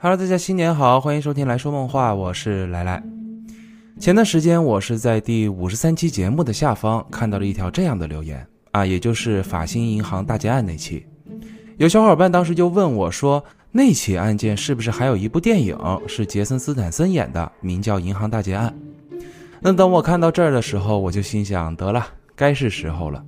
Hello，大家新年好，欢迎收听来说梦话，我是来来。前段时间我是在第五十三期节目的下方看到了一条这样的留言啊，也就是法兴银行大劫案那期，有小伙伴当时就问我说，那起案件是不是还有一部电影是杰森斯坦森演的，名叫《银行大劫案》？那等我看到这儿的时候，我就心想，得了，该是时候了。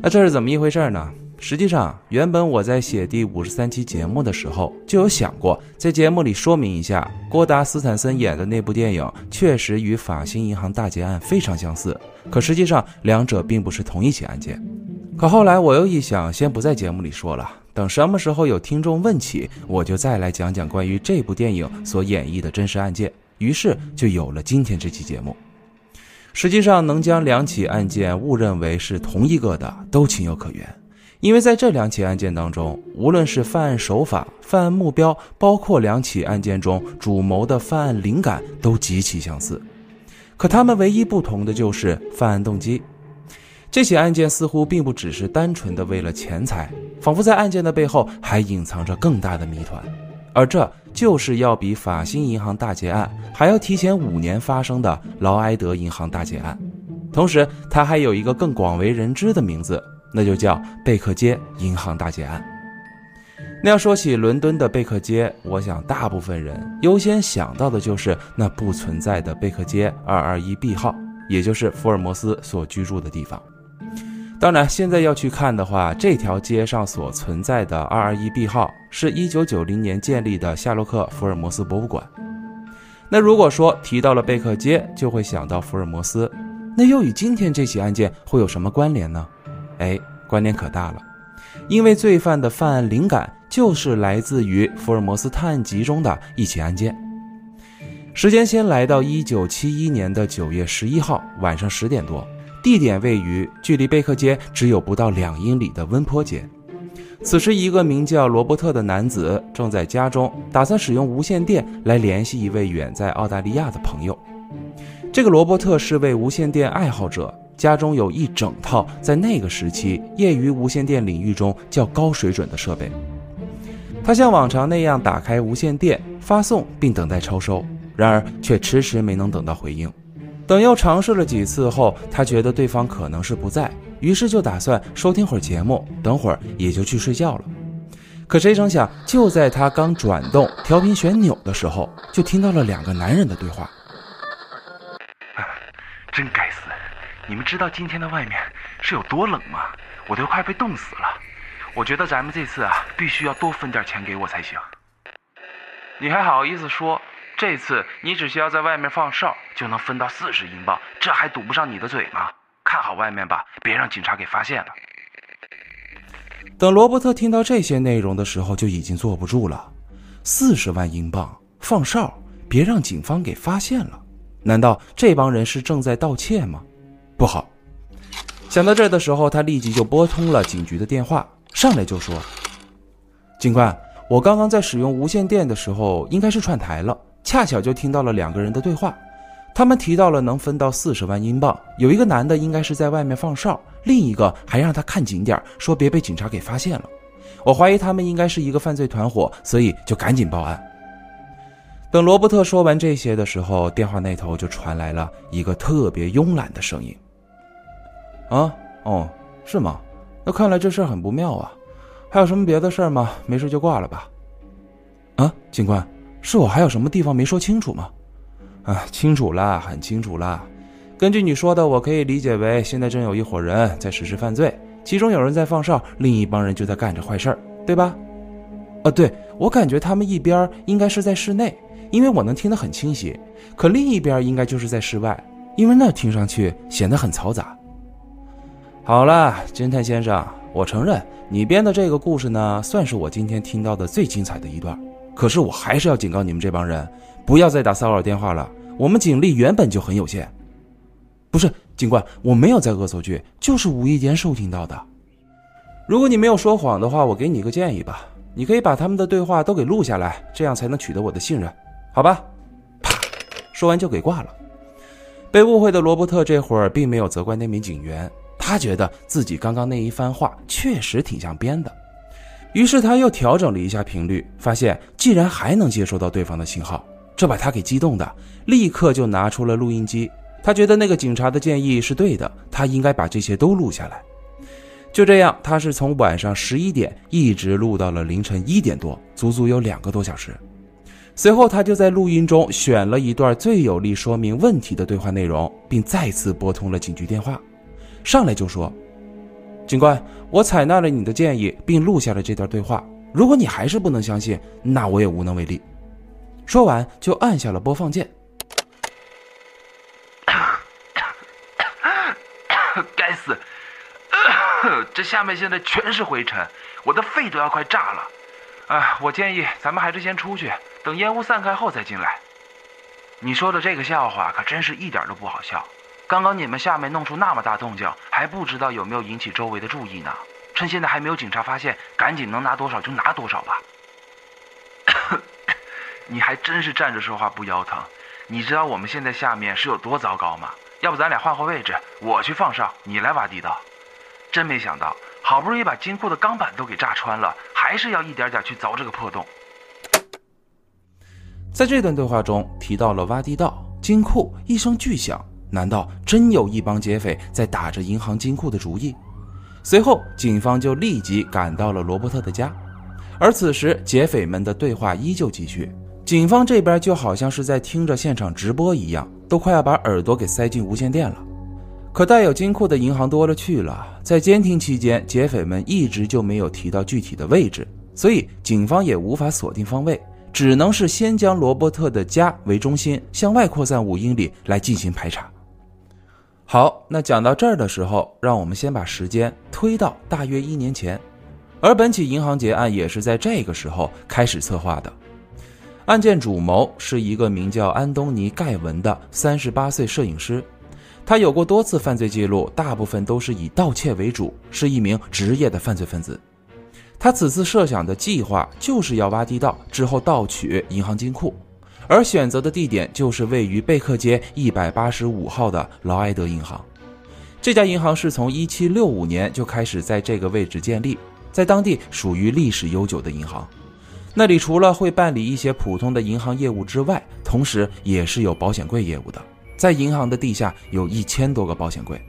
那这是怎么一回事呢？实际上，原本我在写第五十三期节目的时候，就有想过在节目里说明一下，郭达斯坦森演的那部电影确实与法兴银行大劫案非常相似，可实际上两者并不是同一起案件。可后来我又一想，先不在节目里说了，等什么时候有听众问起，我就再来讲讲关于这部电影所演绎的真实案件。于是就有了今天这期节目。实际上，能将两起案件误认为是同一个的，都情有可原。因为在这两起案件当中，无论是犯案手法、犯案目标，包括两起案件中主谋的犯案灵感，都极其相似。可他们唯一不同的就是犯案动机。这起案件似乎并不只是单纯的为了钱财，仿佛在案件的背后还隐藏着更大的谜团。而这就是要比法兴银行大劫案还要提前五年发生的劳埃德银行大劫案。同时，它还有一个更广为人知的名字。那就叫贝克街银行大劫案。那要说起伦敦的贝克街，我想大部分人优先想到的就是那不存在的贝克街二二一 B 号，也就是福尔摩斯所居住的地方。当然，现在要去看的话，这条街上所存在的二二一 B 号是一九九零年建立的夏洛克·福尔摩斯博物馆。那如果说提到了贝克街，就会想到福尔摩斯，那又与今天这起案件会有什么关联呢？哎，关联可大了，因为罪犯的犯案灵感就是来自于《福尔摩斯探案集》中的一起案件。时间先来到一九七一年的九月十一号晚上十点多，地点位于距离贝克街只有不到两英里的温坡街。此时，一个名叫罗伯特的男子正在家中，打算使用无线电来联系一位远在澳大利亚的朋友。这个罗伯特是位无线电爱好者。家中有一整套在那个时期业余无线电领域中较高水准的设备。他像往常那样打开无线电发送，并等待超收，然而却迟迟没能等到回应。等又尝试了几次后，他觉得对方可能是不在，于是就打算收听会儿节目，等会儿也就去睡觉了。可谁成想，就在他刚转动调频旋钮的时候，就听到了两个男人的对话：“真该死！”你们知道今天的外面是有多冷吗？我都快被冻死了。我觉得咱们这次啊，必须要多分点钱给我才行。你还好意思说？这次你只需要在外面放哨，就能分到四十英镑，这还堵不上你的嘴吗？看好外面吧，别让警察给发现了。等罗伯特听到这些内容的时候，就已经坐不住了。四十万英镑放哨，别让警方给发现了？难道这帮人是正在盗窃吗？不好！想到这儿的时候，他立即就拨通了警局的电话，上来就说：“警官，我刚刚在使用无线电的时候，应该是串台了，恰巧就听到了两个人的对话。他们提到了能分到四十万英镑，有一个男的应该是在外面放哨，另一个还让他看紧点，说别被警察给发现了。我怀疑他们应该是一个犯罪团伙，所以就赶紧报案。”等罗伯特说完这些的时候，电话那头就传来了一个特别慵懒的声音。啊哦，是吗？那看来这事很不妙啊！还有什么别的事吗？没事就挂了吧。啊，警官，是我还有什么地方没说清楚吗？啊，清楚啦，很清楚啦。根据你说的，我可以理解为现在正有一伙人在实施犯罪，其中有人在放哨，另一帮人就在干着坏事儿，对吧？啊，对，我感觉他们一边应该是在室内，因为我能听得很清晰，可另一边应该就是在室外，因为那听上去显得很嘈杂。好了，侦探先生，我承认你编的这个故事呢，算是我今天听到的最精彩的一段。可是我还是要警告你们这帮人，不要再打骚扰电话了。我们警力原本就很有限。不是，警官，我没有在恶作剧，就是无意间收听到的。如果你没有说谎的话，我给你一个建议吧，你可以把他们的对话都给录下来，这样才能取得我的信任，好吧？啪，说完就给挂了。被误会的罗伯特这会儿并没有责怪那名警员。他觉得自己刚刚那一番话确实挺像编的，于是他又调整了一下频率，发现既然还能接收到对方的信号，这把他给激动的，立刻就拿出了录音机。他觉得那个警察的建议是对的，他应该把这些都录下来。就这样，他是从晚上十一点一直录到了凌晨一点多，足足有两个多小时。随后，他就在录音中选了一段最有力说明问题的对话内容，并再次拨通了警局电话，上来就说：“警官，我采纳了你的建议，并录下了这段对话。如果你还是不能相信，那我也无能为力。”说完，就按下了播放键。该死！这下面现在全是灰尘，我的肺都要快炸了。啊，我建议咱们还是先出去，等烟雾散开后再进来。你说的这个笑话可真是一点都不好笑。刚刚你们下面弄出那么大动静，还不知道有没有引起周围的注意呢。趁现在还没有警察发现，赶紧能拿多少就拿多少吧。你还真是站着说话不腰疼。你知道我们现在下面是有多糟糕吗？要不咱俩换换位置，我去放哨，你来挖地道。真没想到，好不容易把金库的钢板都给炸穿了，还是要一点点去凿这个破洞。在这段对话中提到了挖地道、金库，一声巨响，难道真有一帮劫匪在打着银行金库的主意？随后，警方就立即赶到了罗伯特的家，而此时劫匪们的对话依旧继续，警方这边就好像是在听着现场直播一样，都快要把耳朵给塞进无线电了。可带有金库的银行多了去了，在监听期间，劫匪们一直就没有提到具体的位置，所以警方也无法锁定方位，只能是先将罗伯特的家为中心，向外扩散五英里来进行排查。好，那讲到这儿的时候，让我们先把时间推到大约一年前，而本起银行劫案也是在这个时候开始策划的。案件主谋是一个名叫安东尼·盖文的三十八岁摄影师。他有过多次犯罪记录，大部分都是以盗窃为主，是一名职业的犯罪分子。他此次设想的计划就是要挖地道之后盗取银行金库，而选择的地点就是位于贝克街一百八十五号的劳埃德银行。这家银行是从一七六五年就开始在这个位置建立，在当地属于历史悠久的银行。那里除了会办理一些普通的银行业务之外，同时也是有保险柜业务的。在银行的地下有一千多个保险柜，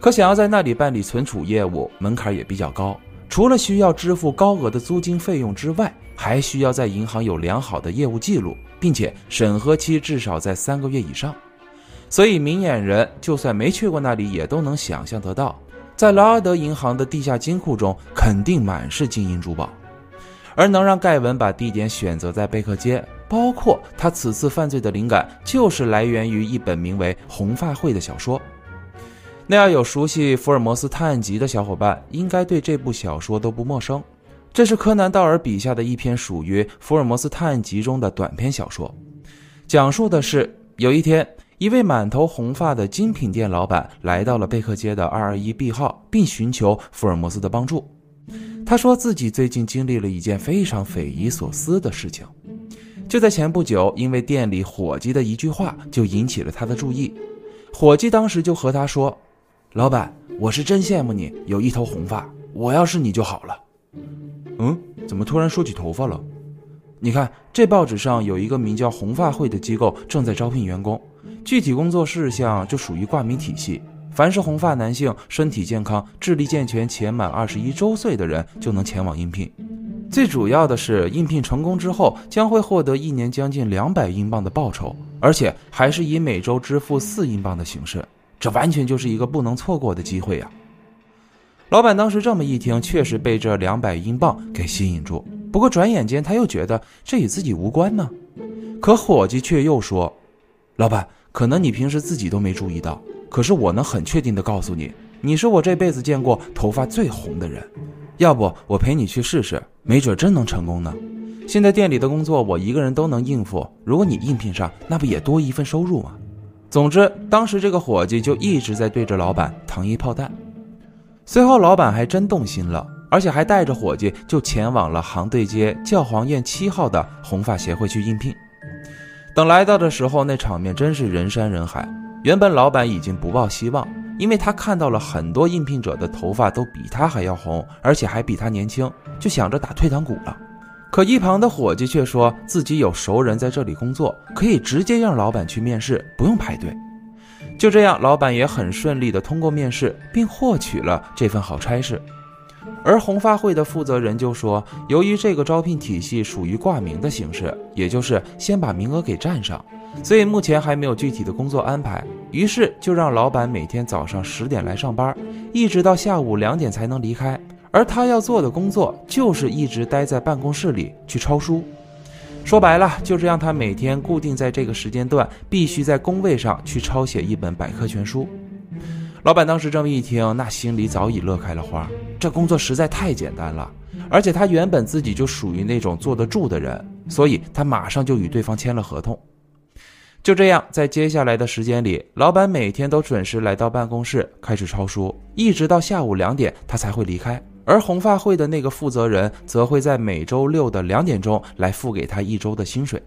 可想要在那里办理存储业务，门槛也比较高。除了需要支付高额的租金费用之外，还需要在银行有良好的业务记录，并且审核期至少在三个月以上。所以，明眼人就算没去过那里，也都能想象得到，在劳尔德银行的地下金库中，肯定满是金银珠宝。而能让盖文把地点选择在贝克街。包括他此次犯罪的灵感，就是来源于一本名为《红发会》的小说。那要有熟悉福尔摩斯探案集的小伙伴，应该对这部小说都不陌生。这是柯南道尔笔下的一篇属于福尔摩斯探案集中的短篇小说，讲述的是有一天，一位满头红发的精品店老板来到了贝克街的二二一 B 号，并寻求福尔摩斯的帮助。他说自己最近经历了一件非常匪夷所思的事情。就在前不久，因为店里伙计的一句话就引起了他的注意。伙计当时就和他说：“老板，我是真羡慕你有一头红发，我要是你就好了。”嗯，怎么突然说起头发了？你看，这报纸上有一个名叫“红发会”的机构正在招聘员工，具体工作事项就属于挂名体系。凡是红发男性、身体健康、智力健全且满二十一周岁的人，就能前往应聘。最主要的是，应聘成功之后将会获得一年将近两百英镑的报酬，而且还是以每周支付四英镑的形式，这完全就是一个不能错过的机会呀！老板当时这么一听，确实被这两百英镑给吸引住。不过转眼间他又觉得这与自己无关呢。可伙计却又说：“老板，可能你平时自己都没注意到，可是我能很确定的告诉你，你是我这辈子见过头发最红的人。”要不我陪你去试试，没准真能成功呢。现在店里的工作我一个人都能应付，如果你应聘上，那不也多一份收入吗？总之，当时这个伙计就一直在对着老板糖衣炮弹。随后，老板还真动心了，而且还带着伙计就前往了杭对街教皇宴七号的红发协会去应聘。等来到的时候，那场面真是人山人海。原本老板已经不抱希望。因为他看到了很多应聘者的头发都比他还要红，而且还比他年轻，就想着打退堂鼓了。可一旁的伙计却说自己有熟人在这里工作，可以直接让老板去面试，不用排队。就这样，老板也很顺利地通过面试，并获取了这份好差事。而红发会的负责人就说，由于这个招聘体系属于挂名的形式，也就是先把名额给占上，所以目前还没有具体的工作安排。于是就让老板每天早上十点来上班，一直到下午两点才能离开。而他要做的工作就是一直待在办公室里去抄书。说白了，就是让他每天固定在这个时间段，必须在工位上去抄写一本百科全书。老板当时这么一听，那心里早已乐开了花。这工作实在太简单了，而且他原本自己就属于那种坐得住的人，所以他马上就与对方签了合同。就这样，在接下来的时间里，老板每天都准时来到办公室开始抄书，一直到下午两点，他才会离开。而红发会的那个负责人则会在每周六的两点钟来付给他一周的薪水。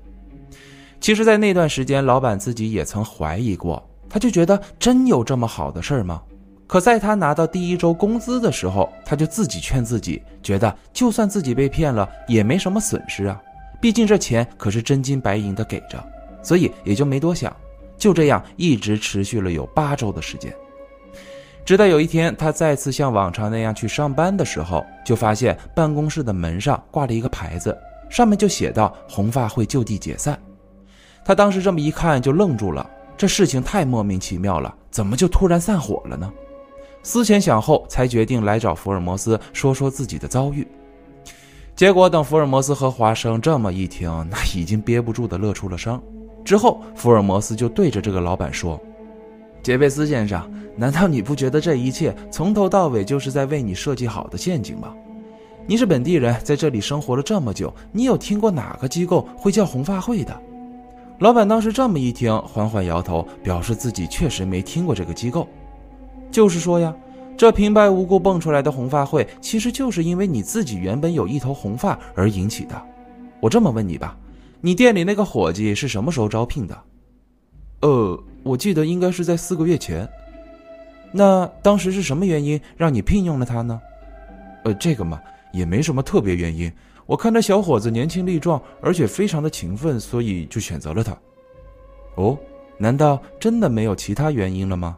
其实，在那段时间，老板自己也曾怀疑过，他就觉得真有这么好的事儿吗？可在他拿到第一周工资的时候，他就自己劝自己，觉得就算自己被骗了，也没什么损失啊，毕竟这钱可是真金白银的给着，所以也就没多想。就这样，一直持续了有八周的时间。直到有一天，他再次像往常那样去上班的时候，就发现办公室的门上挂了一个牌子，上面就写道“红发会就地解散”。他当时这么一看，就愣住了。这事情太莫名其妙了，怎么就突然散伙了呢？思前想后，才决定来找福尔摩斯说说自己的遭遇。结果等福尔摩斯和华生这么一听，那已经憋不住的乐出了声。之后，福尔摩斯就对着这个老板说：“杰贝斯先生。”难道你不觉得这一切从头到尾就是在为你设计好的陷阱吗？你是本地人，在这里生活了这么久，你有听过哪个机构会叫红发会的？老板当时这么一听，缓缓摇头，表示自己确实没听过这个机构。就是说呀，这平白无故蹦出来的红发会，其实就是因为你自己原本有一头红发而引起的。我这么问你吧，你店里那个伙计是什么时候招聘的？呃，我记得应该是在四个月前。那当时是什么原因让你聘用了他呢？呃，这个嘛，也没什么特别原因。我看这小伙子年轻力壮，而且非常的勤奋，所以就选择了他。哦，难道真的没有其他原因了吗？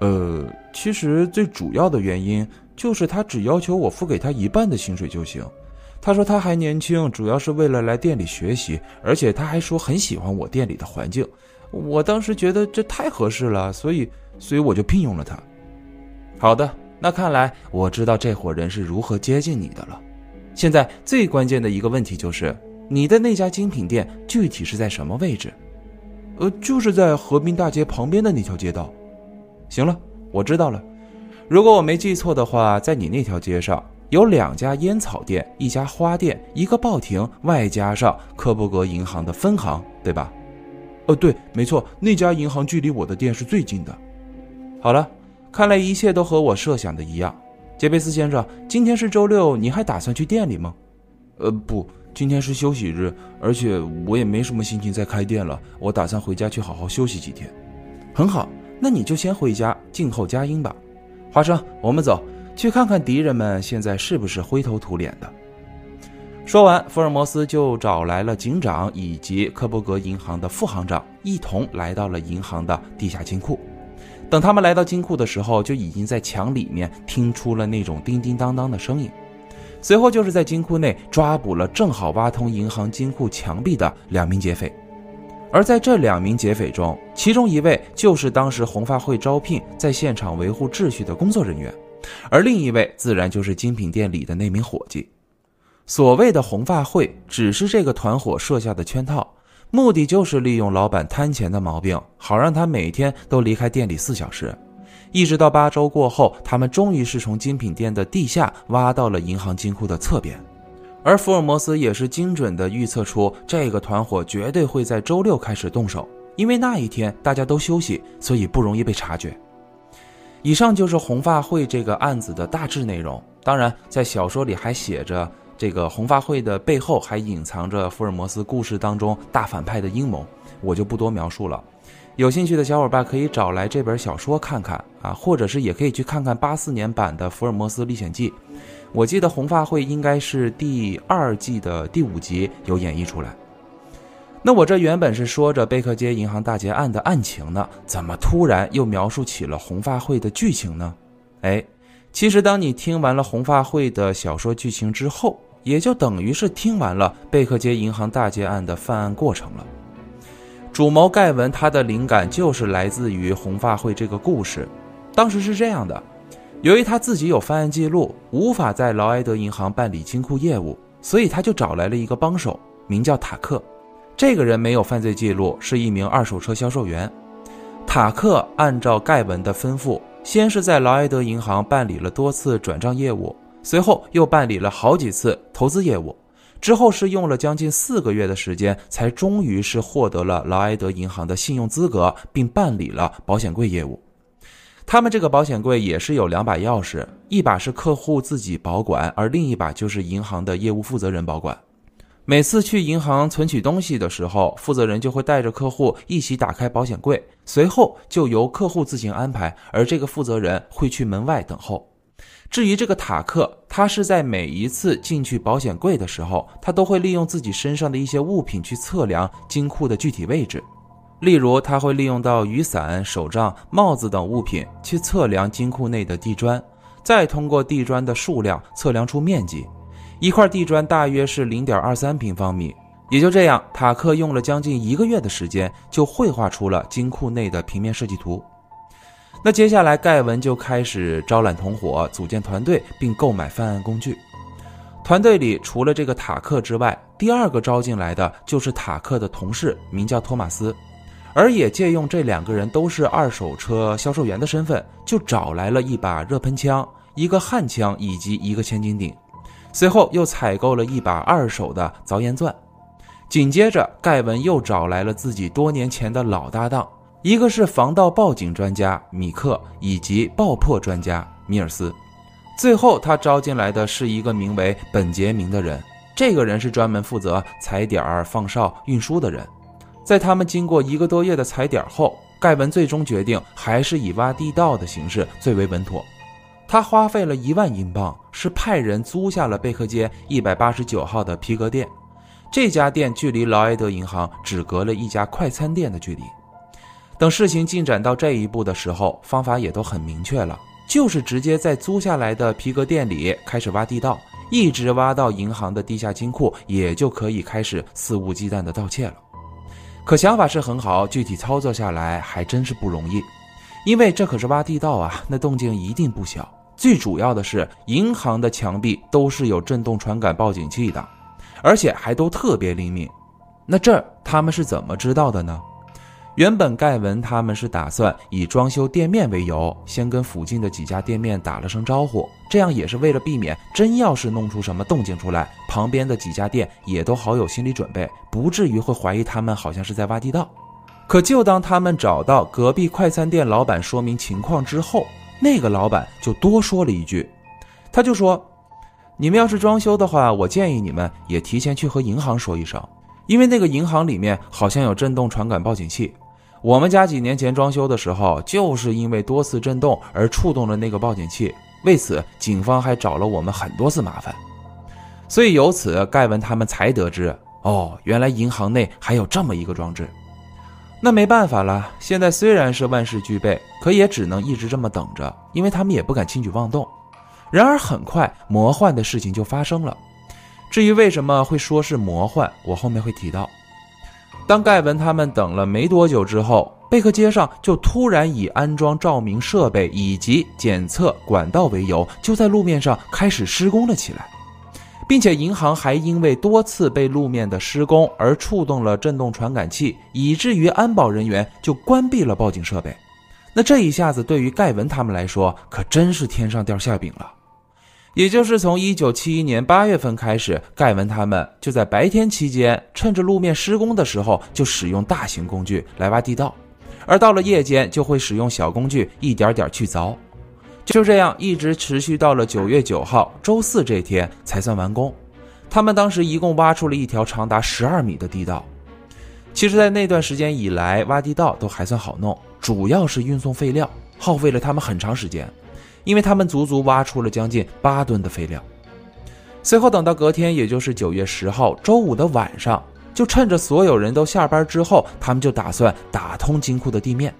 呃，其实最主要的原因就是他只要求我付给他一半的薪水就行。他说他还年轻，主要是为了来店里学习，而且他还说很喜欢我店里的环境。我当时觉得这太合适了，所以。所以我就聘用了他。好的，那看来我知道这伙人是如何接近你的了。现在最关键的一个问题就是，你的那家精品店具体是在什么位置？呃，就是在河滨大街旁边的那条街道。行了，我知道了。如果我没记错的话，在你那条街上有两家烟草店、一家花店、一个报亭，外加上科布格银行的分行，对吧？哦，对，没错，那家银行距离我的店是最近的。好了，看来一切都和我设想的一样。杰贝斯先生，今天是周六，你还打算去店里吗？呃，不，今天是休息日，而且我也没什么心情再开店了。我打算回家去好好休息几天。很好，那你就先回家静候佳音吧。华生，我们走，去看看敌人们现在是不是灰头土脸的。说完，福尔摩斯就找来了警长以及科伯格银行的副行长，一同来到了银行的地下金库。等他们来到金库的时候，就已经在墙里面听出了那种叮叮当当的声音。随后就是在金库内抓捕了正好挖通银行金库墙壁的两名劫匪，而在这两名劫匪中，其中一位就是当时红发会招聘在现场维护秩序的工作人员，而另一位自然就是精品店里的那名伙计。所谓的红发会，只是这个团伙设下的圈套。目的就是利用老板贪钱的毛病，好让他每天都离开店里四小时。一直到八周过后，他们终于是从精品店的地下挖到了银行金库的侧边。而福尔摩斯也是精准地预测出这个团伙绝对会在周六开始动手，因为那一天大家都休息，所以不容易被察觉。以上就是红发会这个案子的大致内容。当然，在小说里还写着。这个红发会的背后还隐藏着福尔摩斯故事当中大反派的阴谋，我就不多描述了。有兴趣的小伙伴可以找来这本小说看看啊，或者是也可以去看看八四年版的《福尔摩斯历险记》。我记得红发会应该是第二季的第五集有演绎出来。那我这原本是说着贝克街银行大劫案的案情呢，怎么突然又描述起了红发会的剧情呢？哎，其实当你听完了红发会的小说剧情之后，也就等于是听完了贝克街银行大劫案的犯案过程了。主谋盖文他的灵感就是来自于红发会这个故事。当时是这样的，由于他自己有犯案记录，无法在劳埃德银行办理金库业务，所以他就找来了一个帮手，名叫塔克。这个人没有犯罪记录，是一名二手车销售员。塔克按照盖文的吩咐，先是在劳埃德银行办理了多次转账业务，随后又办理了好几次投资业务。之后是用了将近四个月的时间，才终于是获得了劳埃德银行的信用资格，并办理了保险柜业务。他们这个保险柜也是有两把钥匙，一把是客户自己保管，而另一把就是银行的业务负责人保管。每次去银行存取东西的时候，负责人就会带着客户一起打开保险柜，随后就由客户自行安排，而这个负责人会去门外等候。至于这个塔克，他是在每一次进去保险柜的时候，他都会利用自己身上的一些物品去测量金库的具体位置。例如，他会利用到雨伞、手杖、帽子等物品去测量金库内的地砖，再通过地砖的数量测量出面积。一块地砖大约是零点二三平方米。也就这样，塔克用了将近一个月的时间，就绘画出了金库内的平面设计图。那接下来，盖文就开始招揽同伙，组建团队，并购买犯案工具。团队里除了这个塔克之外，第二个招进来的就是塔克的同事，名叫托马斯，而也借用这两个人都是二手车销售员的身份，就找来了一把热喷枪、一个焊枪以及一个千斤顶。随后又采购了一把二手的凿岩钻。紧接着，盖文又找来了自己多年前的老搭档。一个是防盗报警专家米克，以及爆破专家米尔斯。最后，他招进来的是一个名为本杰明的人。这个人是专门负责踩点、放哨、运输的人。在他们经过一个多月的踩点后，盖文最终决定还是以挖地道的形式最为稳妥。他花费了一万英镑，是派人租下了贝克街一百八十九号的皮革店。这家店距离劳埃德银行只隔了一家快餐店的距离。等事情进展到这一步的时候，方法也都很明确了，就是直接在租下来的皮革店里开始挖地道，一直挖到银行的地下金库，也就可以开始肆无忌惮的盗窃了。可想法是很好，具体操作下来还真是不容易，因为这可是挖地道啊，那动静一定不小。最主要的是，银行的墙壁都是有震动传感报警器的，而且还都特别灵敏。那这他们是怎么知道的呢？原本盖文他们是打算以装修店面为由，先跟附近的几家店面打了声招呼，这样也是为了避免真要是弄出什么动静出来，旁边的几家店也都好有心理准备，不至于会怀疑他们好像是在挖地道。可就当他们找到隔壁快餐店老板说明情况之后，那个老板就多说了一句，他就说：“你们要是装修的话，我建议你们也提前去和银行说一声，因为那个银行里面好像有震动传感报警器。”我们家几年前装修的时候，就是因为多次震动而触动了那个报警器，为此警方还找了我们很多次麻烦。所以由此，盖文他们才得知，哦，原来银行内还有这么一个装置。那没办法了，现在虽然是万事俱备，可也只能一直这么等着，因为他们也不敢轻举妄动。然而很快，魔幻的事情就发生了。至于为什么会说是魔幻，我后面会提到。当盖文他们等了没多久之后，贝克街上就突然以安装照明设备以及检测管道为由，就在路面上开始施工了起来，并且银行还因为多次被路面的施工而触动了震动传感器，以至于安保人员就关闭了报警设备。那这一下子对于盖文他们来说，可真是天上掉馅饼了。也就是从一九七一年八月份开始，盖文他们就在白天期间，趁着路面施工的时候，就使用大型工具来挖地道；而到了夜间，就会使用小工具一点点去凿。就这样一直持续到了九月九号周四这天才算完工。他们当时一共挖出了一条长达十二米的地道。其实，在那段时间以来，挖地道都还算好弄，主要是运送废料，耗费了他们很长时间，因为他们足足挖出了将近八吨的废料。随后，等到隔天，也就是九月十号周五的晚上，就趁着所有人都下班之后，他们就打算打通金库的地面。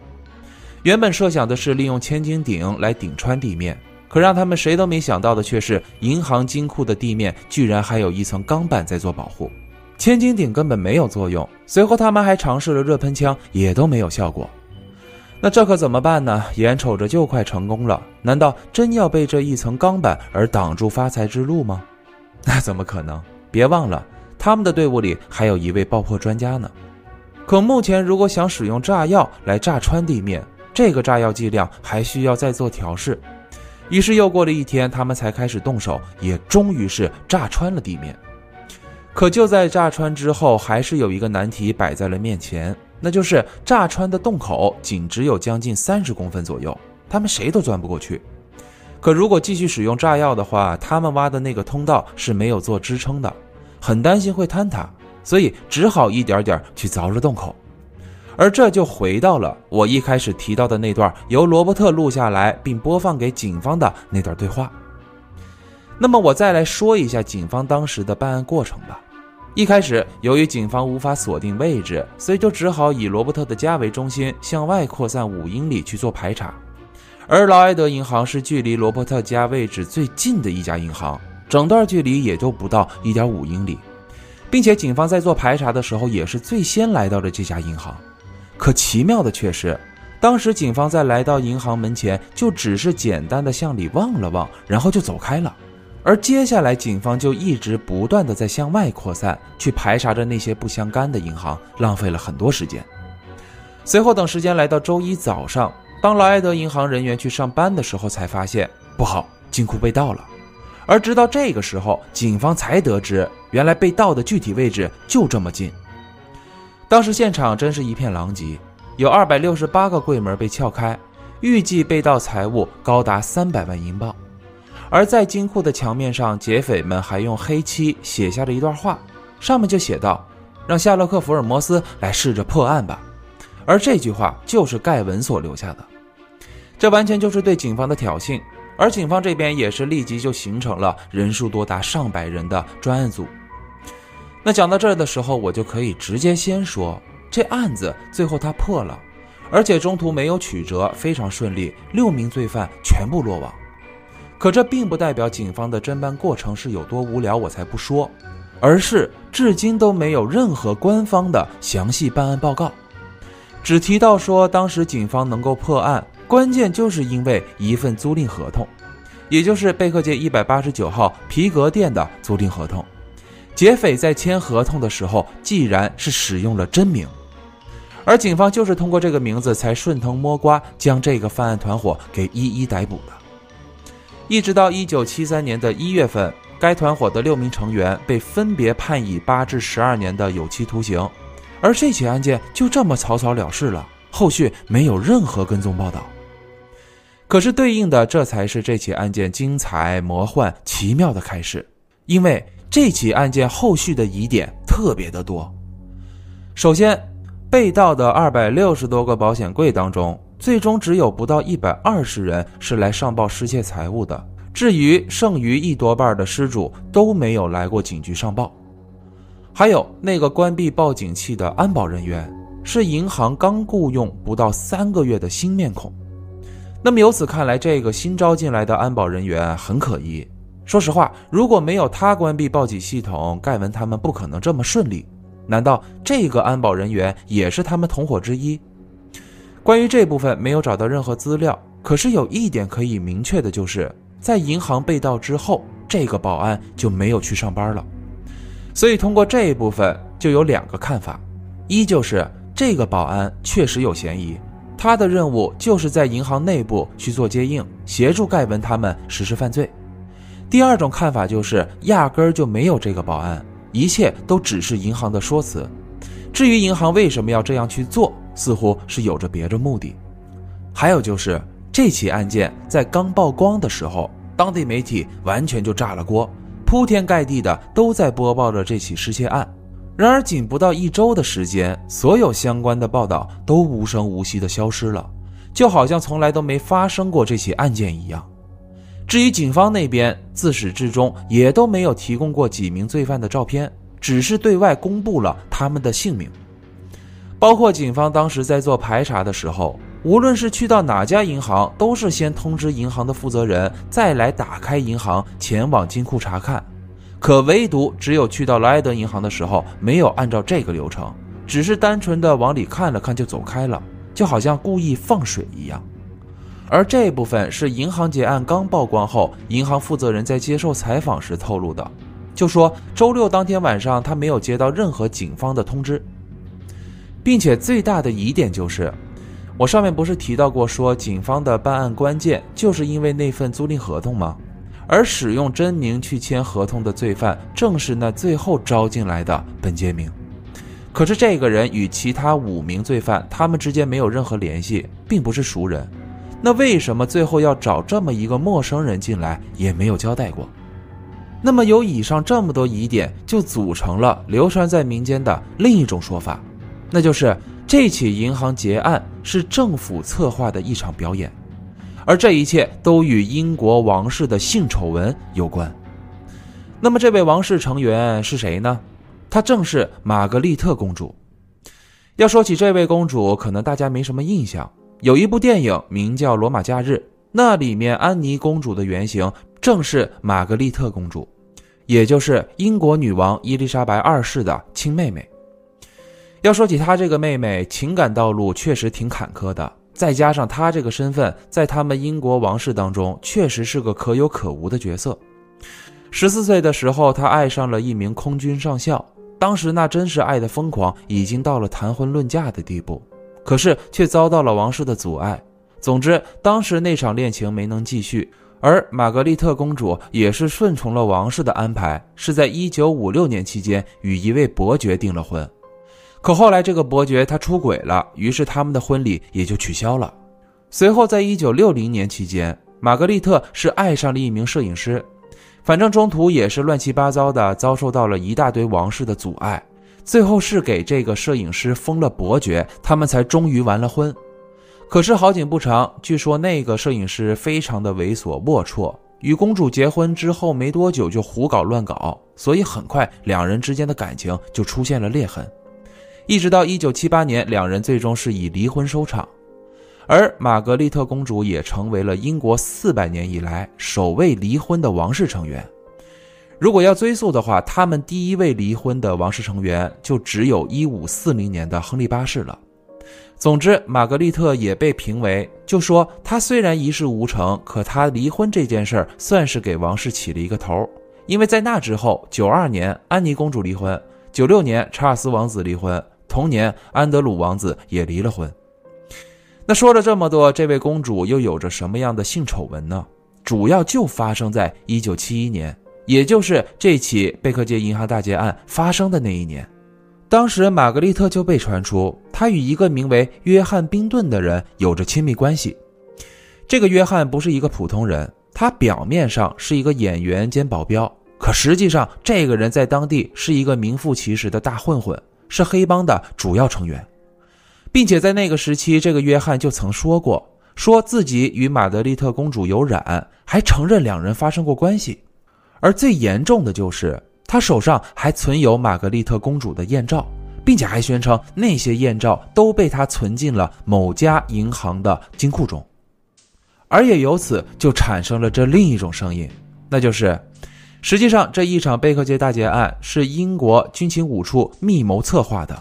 原本设想的是利用千斤顶来顶穿地面，可让他们谁都没想到的却是，银行金库的地面居然还有一层钢板在做保护。千斤顶根本没有作用。随后他们还尝试了热喷枪，也都没有效果。那这可怎么办呢？眼瞅着就快成功了，难道真要被这一层钢板而挡住发财之路吗？那怎么可能？别忘了，他们的队伍里还有一位爆破专家呢。可目前，如果想使用炸药来炸穿地面，这个炸药剂量还需要再做调试。于是又过了一天，他们才开始动手，也终于是炸穿了地面。可就在炸穿之后，还是有一个难题摆在了面前，那就是炸穿的洞口仅只有将近三十公分左右，他们谁都钻不过去。可如果继续使用炸药的话，他们挖的那个通道是没有做支撑的，很担心会坍塌，所以只好一点点去凿着洞口。而这就回到了我一开始提到的那段由罗伯特录下来并播放给警方的那段对话。那么我再来说一下警方当时的办案过程吧。一开始，由于警方无法锁定位置，所以就只好以罗伯特的家为中心向外扩散五英里去做排查。而劳埃德银行是距离罗伯特家位置最近的一家银行，整段距离也就不到一点五英里，并且警方在做排查的时候也是最先来到了这家银行。可奇妙的却是，当时警方在来到银行门前，就只是简单的向里望了望，然后就走开了。而接下来，警方就一直不断的在向外扩散，去排查着那些不相干的银行，浪费了很多时间。随后，等时间来到周一早上，当劳埃德银行人员去上班的时候，才发现不好，金库被盗了。而直到这个时候，警方才得知，原来被盗的具体位置就这么近。当时现场真是一片狼藉，有二百六十八个柜门被撬开，预计被盗财物高达三百万英镑。而在金库的墙面上，劫匪们还用黑漆写下了一段话，上面就写道：“让夏洛克·福尔摩斯来试着破案吧。”而这句话就是盖文所留下的，这完全就是对警方的挑衅。而警方这边也是立即就形成了人数多达上百人的专案组。那讲到这儿的时候，我就可以直接先说，这案子最后他破了，而且中途没有曲折，非常顺利，六名罪犯全部落网。可这并不代表警方的侦办过程是有多无聊，我才不说，而是至今都没有任何官方的详细办案报告，只提到说当时警方能够破案，关键就是因为一份租赁合同，也就是贝克街一百八十九号皮革店的租赁合同。劫匪在签合同的时候，既然是使用了真名，而警方就是通过这个名字才顺藤摸瓜将这个犯案团伙给一一逮捕的。一直到一九七三年的一月份，该团伙的六名成员被分别判以八至十二年的有期徒刑，而这起案件就这么草草了事了，后续没有任何跟踪报道。可是对应的，这才是这起案件精彩、魔幻、奇妙的开始，因为这起案件后续的疑点特别的多。首先，被盗的二百六十多个保险柜当中。最终只有不到一百二十人是来上报失窃财物的，至于剩余一多半的失主都没有来过警局上报。还有那个关闭报警器的安保人员，是银行刚雇佣不到三个月的新面孔。那么由此看来，这个新招进来的安保人员很可疑。说实话，如果没有他关闭报警系统，盖文他们不可能这么顺利。难道这个安保人员也是他们同伙之一？关于这部分没有找到任何资料，可是有一点可以明确的就是，在银行被盗之后，这个保安就没有去上班了。所以通过这一部分就有两个看法：一就是这个保安确实有嫌疑，他的任务就是在银行内部去做接应，协助盖文他们实施犯罪；第二种看法就是压根儿就没有这个保安，一切都只是银行的说辞。至于银行为什么要这样去做？似乎是有着别的目的，还有就是这起案件在刚曝光的时候，当地媒体完全就炸了锅，铺天盖地的都在播报着这起失窃案。然而，仅不到一周的时间，所有相关的报道都无声无息地消失了，就好像从来都没发生过这起案件一样。至于警方那边，自始至终也都没有提供过几名罪犯的照片，只是对外公布了他们的姓名。包括警方当时在做排查的时候，无论是去到哪家银行，都是先通知银行的负责人，再来打开银行，前往金库查看。可唯独只有去到了埃德银行的时候，没有按照这个流程，只是单纯的往里看了看就走开了，就好像故意放水一样。而这部分是银行劫案刚曝光后，银行负责人在接受采访时透露的，就说周六当天晚上他没有接到任何警方的通知，并且最大的疑点就是，我上面不是提到过说警方的办案关键就是因为那份租赁合同吗？而使用真名去签合同的罪犯，正是那最后招进来的本杰明。可是这个人与其他五名罪犯，他们之间没有任何联系，并不是熟人。那为什么最后要找这么一个陌生人进来，也没有交代过？那么有以上这么多疑点，就组成了流传在民间的另一种说法，那就是这起银行劫案是政府策划的一场表演。而这一切都与英国王室的性丑闻有关。那么，这位王室成员是谁呢？她正是玛格丽特公主。要说起这位公主，可能大家没什么印象。有一部电影名叫《罗马假日》，那里面安妮公主的原型正是玛格丽特公主，也就是英国女王伊丽莎白二世的亲妹妹。要说起她这个妹妹，情感道路确实挺坎坷的。再加上他这个身份，在他们英国王室当中，确实是个可有可无的角色。十四岁的时候，他爱上了一名空军上校，当时那真是爱的疯狂，已经到了谈婚论嫁的地步。可是却遭到了王室的阻碍。总之，当时那场恋情没能继续。而玛格丽特公主也是顺从了王室的安排，是在一九五六年期间与一位伯爵订了婚。可后来，这个伯爵他出轨了，于是他们的婚礼也就取消了。随后，在一九六零年期间，玛格丽特是爱上了一名摄影师，反正中途也是乱七八糟的，遭受到了一大堆王室的阻碍。最后是给这个摄影师封了伯爵，他们才终于完了婚。可是好景不长，据说那个摄影师非常的猥琐龌龊，与公主结婚之后没多久就胡搞乱搞，所以很快两人之间的感情就出现了裂痕。一直到一九七八年，两人最终是以离婚收场，而玛格丽特公主也成为了英国四百年以来首位离婚的王室成员。如果要追溯的话，他们第一位离婚的王室成员就只有一五四零年的亨利八世了。总之，玛格丽特也被评为，就说她虽然一事无成，可她离婚这件事儿算是给王室起了一个头，因为在那之后，九二年安妮公主离婚，九六年查尔斯王子离婚。同年，安德鲁王子也离了婚。那说了这么多，这位公主又有着什么样的性丑闻呢？主要就发生在一九七一年，也就是这起贝克街银行大劫案发生的那一年。当时，玛格丽特就被传出她与一个名为约翰·冰顿的人有着亲密关系。这个约翰不是一个普通人，他表面上是一个演员兼保镖，可实际上，这个人在当地是一个名副其实的大混混。是黑帮的主要成员，并且在那个时期，这个约翰就曾说过，说自己与玛格丽特公主有染，还承认两人发生过关系。而最严重的就是，他手上还存有玛格丽特公主的艳照，并且还宣称那些艳照都被他存进了某家银行的金库中。而也由此就产生了这另一种声音，那就是。实际上，这一场贝克街大劫案是英国军情五处密谋策划的。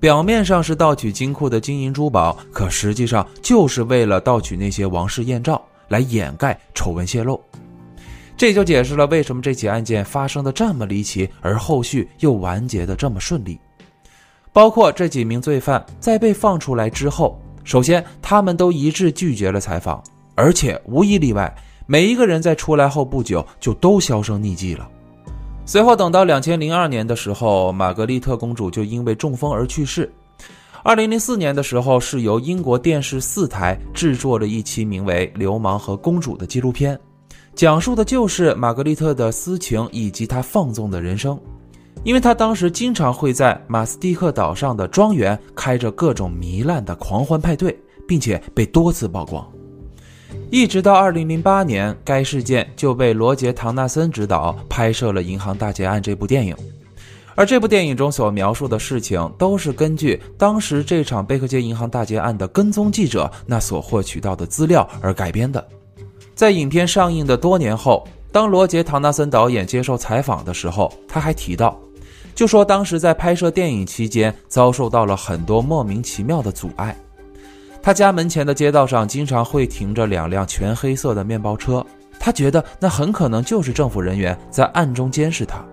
表面上是盗取金库的金银珠宝，可实际上就是为了盗取那些王室艳照，来掩盖丑闻泄露。这就解释了为什么这起案件发生的这么离奇，而后续又完结的这么顺利。包括这几名罪犯在被放出来之后，首先他们都一致拒绝了采访，而且无一例外。每一个人在出来后不久就都销声匿迹了。随后等到两千零二年的时候，玛格丽特公主就因为中风而去世。二零零四年的时候，是由英国电视四台制作了一期名为《流氓和公主》的纪录片，讲述的就是玛格丽特的私情以及她放纵的人生。因为他当时经常会在马斯蒂克岛上的庄园开着各种糜烂的狂欢派对，并且被多次曝光。一直到2008年，该事件就被罗杰·唐纳森执导拍摄了《银行大劫案》这部电影。而这部电影中所描述的事情，都是根据当时这场贝克街银行大劫案的跟踪记者那所获取到的资料而改编的。在影片上映的多年后，当罗杰·唐纳森导演接受采访的时候，他还提到，就说当时在拍摄电影期间遭受到了很多莫名其妙的阻碍。他家门前的街道上经常会停着两辆全黑色的面包车，他觉得那很可能就是政府人员在暗中监视他。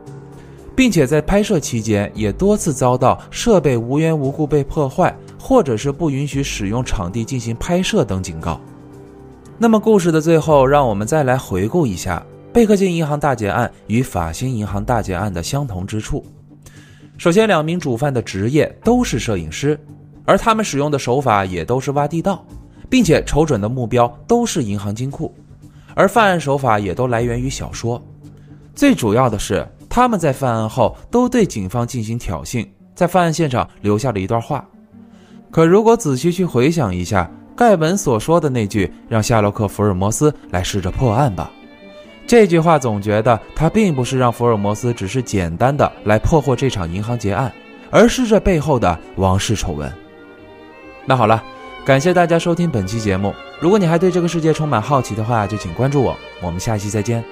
并且在拍摄期间也多次遭到设备无缘无故被破坏，或者是不允许使用场地进行拍摄等警告。那么故事的最后，让我们再来回顾一下贝克街银行大劫案与法兴银行大劫案的相同之处。首先，两名主犯的职业都是摄影师，而他们使用的手法也都是挖地道，并且瞅准的目标都是银行金库，而犯案手法也都来源于小说。最主要的是。他们在犯案后都对警方进行挑衅，在犯案现场留下了一段话。可如果仔细去回想一下盖文所说的那句“让夏洛克·福尔摩斯来试着破案吧”，这句话总觉得他并不是让福尔摩斯只是简单的来破获这场银行劫案，而是这背后的王室丑闻。那好了，感谢大家收听本期节目。如果你还对这个世界充满好奇的话，就请关注我。我们下期再见。